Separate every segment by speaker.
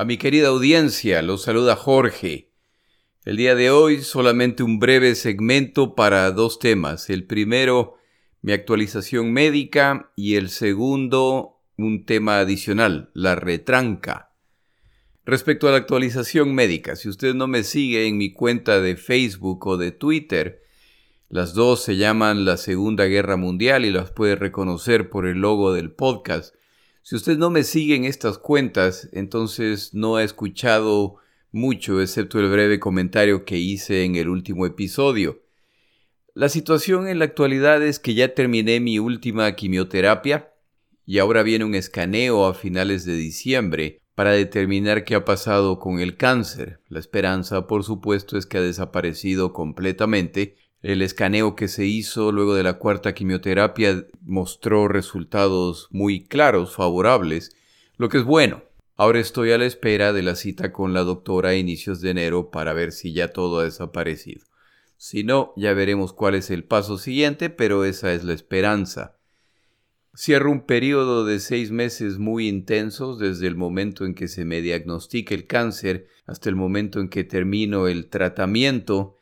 Speaker 1: A mi querida audiencia, los saluda Jorge. El día de hoy solamente un breve segmento para dos temas. El primero, mi actualización médica y el segundo, un tema adicional, la retranca. Respecto a la actualización médica, si usted no me sigue en mi cuenta de Facebook o de Twitter, las dos se llaman la Segunda Guerra Mundial y las puede reconocer por el logo del podcast. Si usted no me sigue en estas cuentas, entonces no ha escuchado mucho, excepto el breve comentario que hice en el último episodio. La situación en la actualidad es que ya terminé mi última quimioterapia y ahora viene un escaneo a finales de diciembre para determinar qué ha pasado con el cáncer. La esperanza, por supuesto, es que ha desaparecido completamente el escaneo que se hizo luego de la cuarta quimioterapia mostró resultados muy claros, favorables, lo que es bueno. Ahora estoy a la espera de la cita con la doctora a inicios de enero para ver si ya todo ha desaparecido. Si no, ya veremos cuál es el paso siguiente, pero esa es la esperanza. Cierro un periodo de seis meses muy intensos desde el momento en que se me diagnostica el cáncer hasta el momento en que termino el tratamiento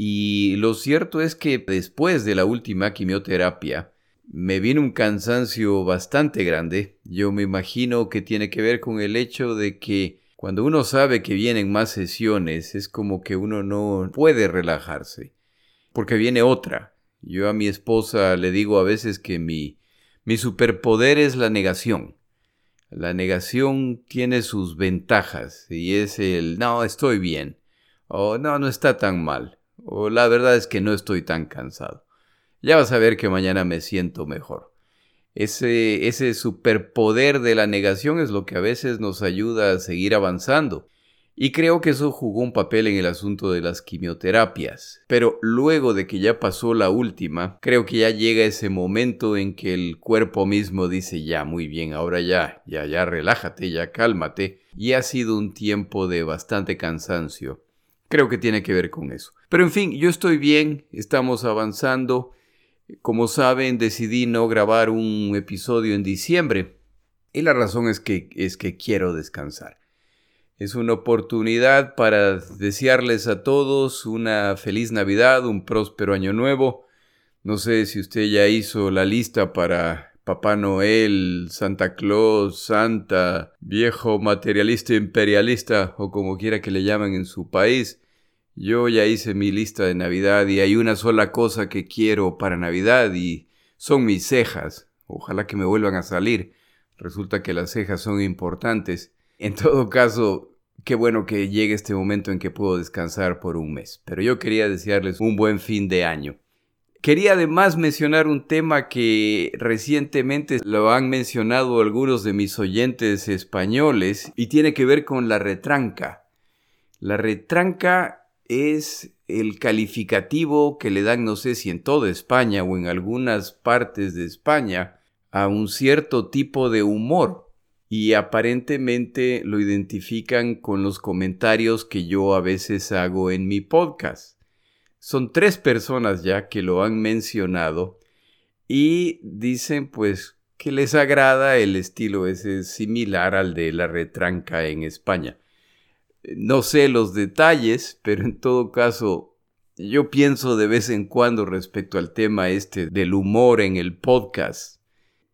Speaker 1: y lo cierto es que después de la última quimioterapia, me vino un cansancio bastante grande. Yo me imagino que tiene que ver con el hecho de que cuando uno sabe que vienen más sesiones, es como que uno no puede relajarse, porque viene otra. Yo a mi esposa le digo a veces que mi, mi superpoder es la negación. La negación tiene sus ventajas y es el no, estoy bien o no, no está tan mal o la verdad es que no estoy tan cansado. Ya vas a ver que mañana me siento mejor. Ese, ese superpoder de la negación es lo que a veces nos ayuda a seguir avanzando. Y creo que eso jugó un papel en el asunto de las quimioterapias. Pero luego de que ya pasó la última, creo que ya llega ese momento en que el cuerpo mismo dice ya, muy bien, ahora ya, ya, ya, relájate, ya, cálmate. Y ha sido un tiempo de bastante cansancio. Creo que tiene que ver con eso. Pero en fin, yo estoy bien, estamos avanzando. Como saben, decidí no grabar un episodio en diciembre. Y la razón es que, es que quiero descansar. Es una oportunidad para desearles a todos una feliz Navidad, un próspero año nuevo. No sé si usted ya hizo la lista para Papá Noel, Santa Claus, Santa, viejo materialista imperialista o como quiera que le llamen en su país. Yo ya hice mi lista de Navidad y hay una sola cosa que quiero para Navidad y son mis cejas. Ojalá que me vuelvan a salir. Resulta que las cejas son importantes. En todo caso, qué bueno que llegue este momento en que puedo descansar por un mes. Pero yo quería desearles un buen fin de año. Quería además mencionar un tema que recientemente lo han mencionado algunos de mis oyentes españoles y tiene que ver con la retranca. La retranca es el calificativo que le dan, no sé si en toda España o en algunas partes de España, a un cierto tipo de humor. Y aparentemente lo identifican con los comentarios que yo a veces hago en mi podcast. Son tres personas ya que lo han mencionado y dicen pues que les agrada el estilo ese similar al de la retranca en España. No sé los detalles, pero en todo caso yo pienso de vez en cuando respecto al tema este del humor en el podcast.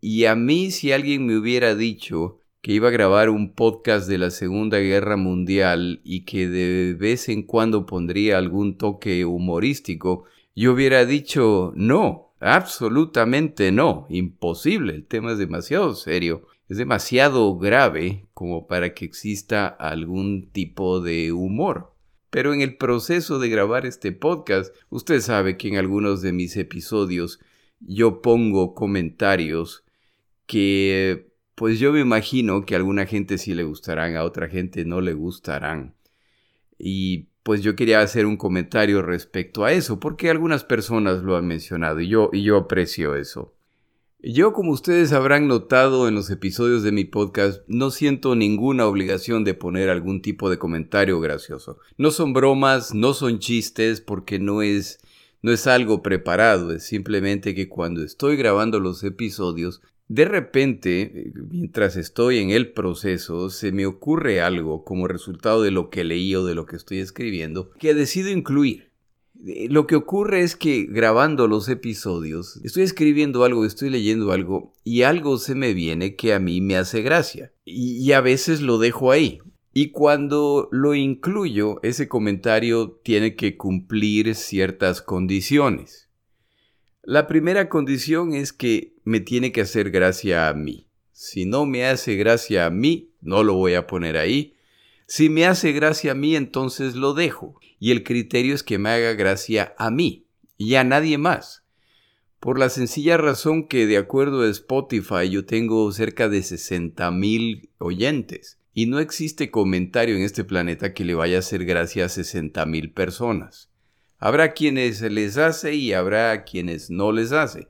Speaker 1: Y a mí si alguien me hubiera dicho que iba a grabar un podcast de la Segunda Guerra Mundial y que de vez en cuando pondría algún toque humorístico, yo hubiera dicho no, absolutamente no, imposible, el tema es demasiado serio, es demasiado grave como para que exista algún tipo de humor. Pero en el proceso de grabar este podcast, usted sabe que en algunos de mis episodios yo pongo comentarios que pues yo me imagino que a alguna gente sí le gustarán, a otra gente no le gustarán. Y pues yo quería hacer un comentario respecto a eso, porque algunas personas lo han mencionado y yo, y yo aprecio eso. Yo, como ustedes habrán notado en los episodios de mi podcast, no siento ninguna obligación de poner algún tipo de comentario gracioso. No son bromas, no son chistes, porque no es, no es algo preparado, es simplemente que cuando estoy grabando los episodios De repente, mientras estoy en el proceso, se me ocurre algo como resultado de lo que leí o de lo que estoy escribiendo que decido incluir. Eh, lo que ocurre es que grabando los episodios, estoy escribiendo algo, estoy leyendo algo y algo se me viene que a mí me hace gracia. Y, a veces lo dejo ahí. Y cuando lo incluyo, ese comentario tiene que cumplir ciertas condiciones. La primera condición es que me tiene que hacer gracia a mí. Si no me hace gracia a mí, no lo voy a poner ahí. Si me hace gracia a mí, entonces lo dejo. Y el criterio es que me haga gracia a mí y a nadie más. Por la sencilla razón que de acuerdo a Spotify yo tengo cerca de 60 mil oyentes. Y no existe comentario en este planeta que le vaya a hacer gracia a 60 mil personas. Habrá quienes les hace y habrá quienes no les hace.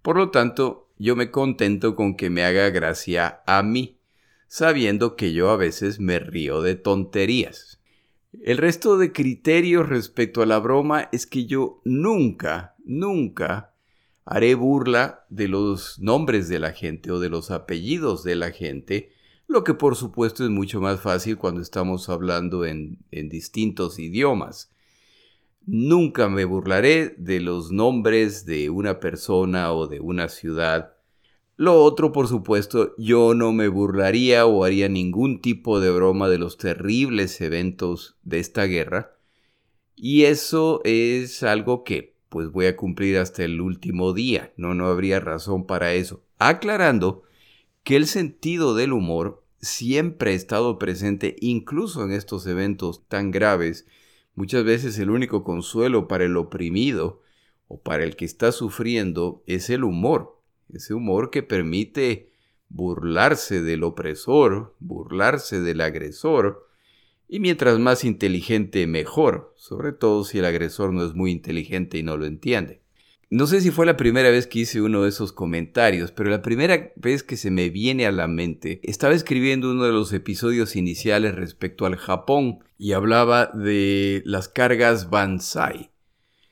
Speaker 1: Por lo tanto, yo me contento con que me haga gracia a mí, sabiendo que yo a veces me río de tonterías. El resto de criterios respecto a la broma es que yo nunca, nunca haré burla de los nombres de la gente o de los apellidos de la gente, lo que por supuesto es mucho más fácil cuando estamos hablando en, distintos idiomas. Nunca me burlaré de los nombres de una persona o de una ciudad. Lo otro, por supuesto, yo no me burlaría o haría ningún tipo de broma de los terribles eventos de esta guerra. Y eso es algo que pues voy a cumplir hasta el último día. No, no habría razón para eso. Aclarando que el sentido del humor siempre ha estado presente incluso en estos eventos tan graves, muchas veces el único consuelo para el oprimido o para el que está sufriendo es el humor, ese humor que permite burlarse del opresor, burlarse del agresor, y mientras más inteligente mejor, sobre todo si el agresor no es muy inteligente y no lo entiende. No sé si fue la primera vez que hice uno de esos comentarios, pero la primera vez que se me viene a la mente, estaba escribiendo uno de los episodios iniciales respecto al Japón y hablaba de las cargas Banzai.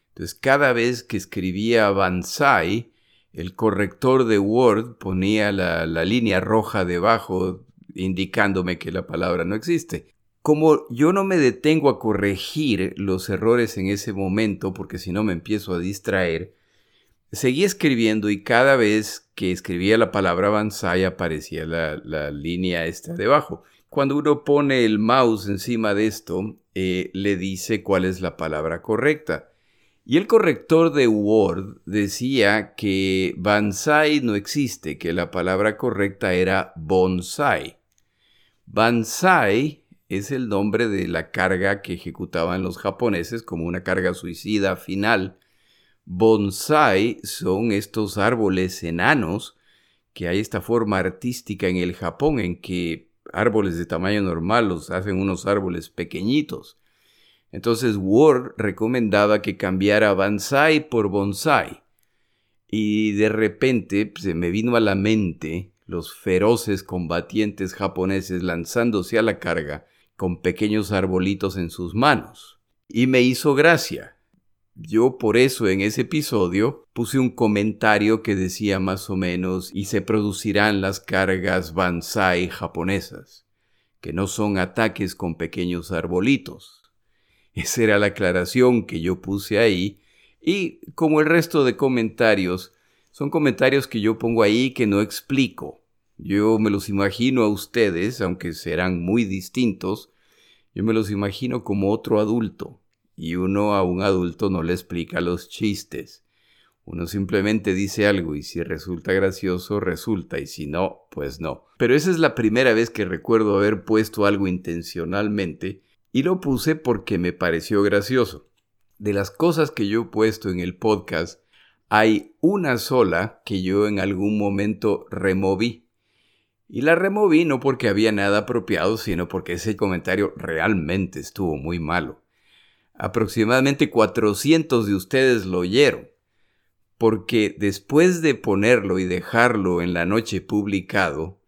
Speaker 1: Entonces, cada vez que escribía Banzai, el corrector de Word ponía la, línea roja debajo indicándome que la palabra no existe. Como yo no me detengo a corregir los errores en ese momento, porque si no me empiezo a distraer, Seguí escribiendo y cada vez que escribía la palabra Banzai aparecía la, línea esta debajo. Cuando uno pone el mouse encima de esto, eh, le dice cuál es la palabra correcta. Y el corrector de Word decía que Banzai no existe, que la palabra correcta era bonsai. Banzai es el nombre de la carga que ejecutaban los japoneses como una carga suicida final Bonsai son estos árboles enanos que hay esta forma artística en el Japón en que árboles de tamaño normal los hacen unos árboles pequeñitos. Entonces Ward recomendaba que cambiara bonsai por bonsai. Y de repente se me vino a la mente los feroces combatientes japoneses lanzándose a la carga con pequeños arbolitos en sus manos. Y me hizo gracia. Yo por eso en ese episodio puse un comentario que decía más o menos y se producirán las cargas Banzai japonesas, que no son ataques con pequeños arbolitos. Esa era la aclaración que yo puse ahí y como el resto de comentarios, son comentarios que yo pongo ahí que no explico. Yo me los imagino a ustedes, aunque serán muy distintos, yo me los imagino como otro adulto, y uno a un adulto no le explica los chistes. Uno simplemente dice algo y si resulta gracioso, resulta y si no, pues no. Pero esa es la primera vez que recuerdo haber puesto algo intencionalmente y lo puse porque me pareció gracioso. De las cosas que yo he puesto en el podcast, hay una sola que yo en algún momento removí. Y la removí no porque había nada apropiado, sino porque ese comentario realmente estuvo muy malo aproximadamente 400 de ustedes lo oyeron, porque después de ponerlo y dejarlo en la noche publicado,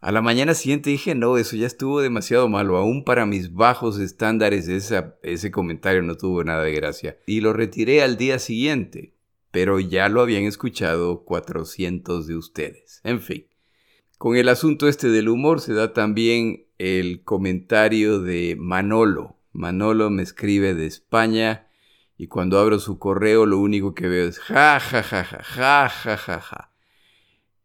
Speaker 1: a la mañana siguiente dije, no, eso ya estuvo demasiado malo, aún para mis bajos estándares ese comentario no tuvo nada de gracia. Y lo retiré al día siguiente. pero ya lo habían escuchado 400 de ustedes. En fin, con el asunto este del humor se da también el comentario de Manolo. Manolo me escribe de España y cuando abro su correo lo único que veo es ja ja ja ja ja ja ja ja.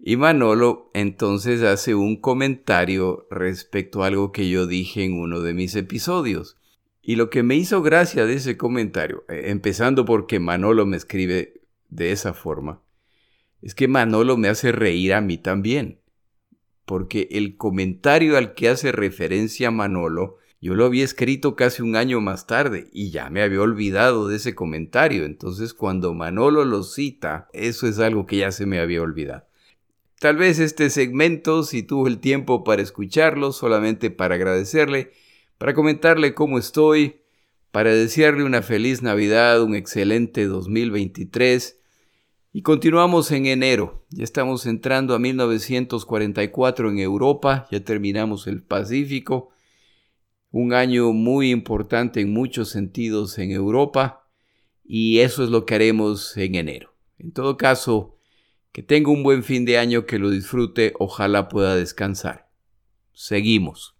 Speaker 1: Y Manolo entonces hace un comentario respecto a algo que yo dije en uno de mis episodios. Y lo que me hizo gracia de ese comentario, eh, empezando porque Manolo me escribe de esa forma, es que Manolo me hace reír a mí también. Porque el comentario al que hace referencia Manolo, yo lo había escrito casi un año más tarde y ya me había olvidado de ese comentario. Entonces cuando Manolo lo cita, eso es algo que ya se me había olvidado. Tal vez este segmento, si tuvo el tiempo para escucharlo, solamente para agradecerle, para comentarle cómo estoy, para desearle una feliz Navidad, un excelente 2023. Y continuamos en enero. Ya estamos entrando a 1944 en Europa, ya terminamos el Pacífico. Un año muy importante en muchos sentidos en Europa. Y eso es lo que haremos en enero. En todo caso, que tenga un buen fin de año, que lo disfrute, ojalá pueda descansar. Seguimos.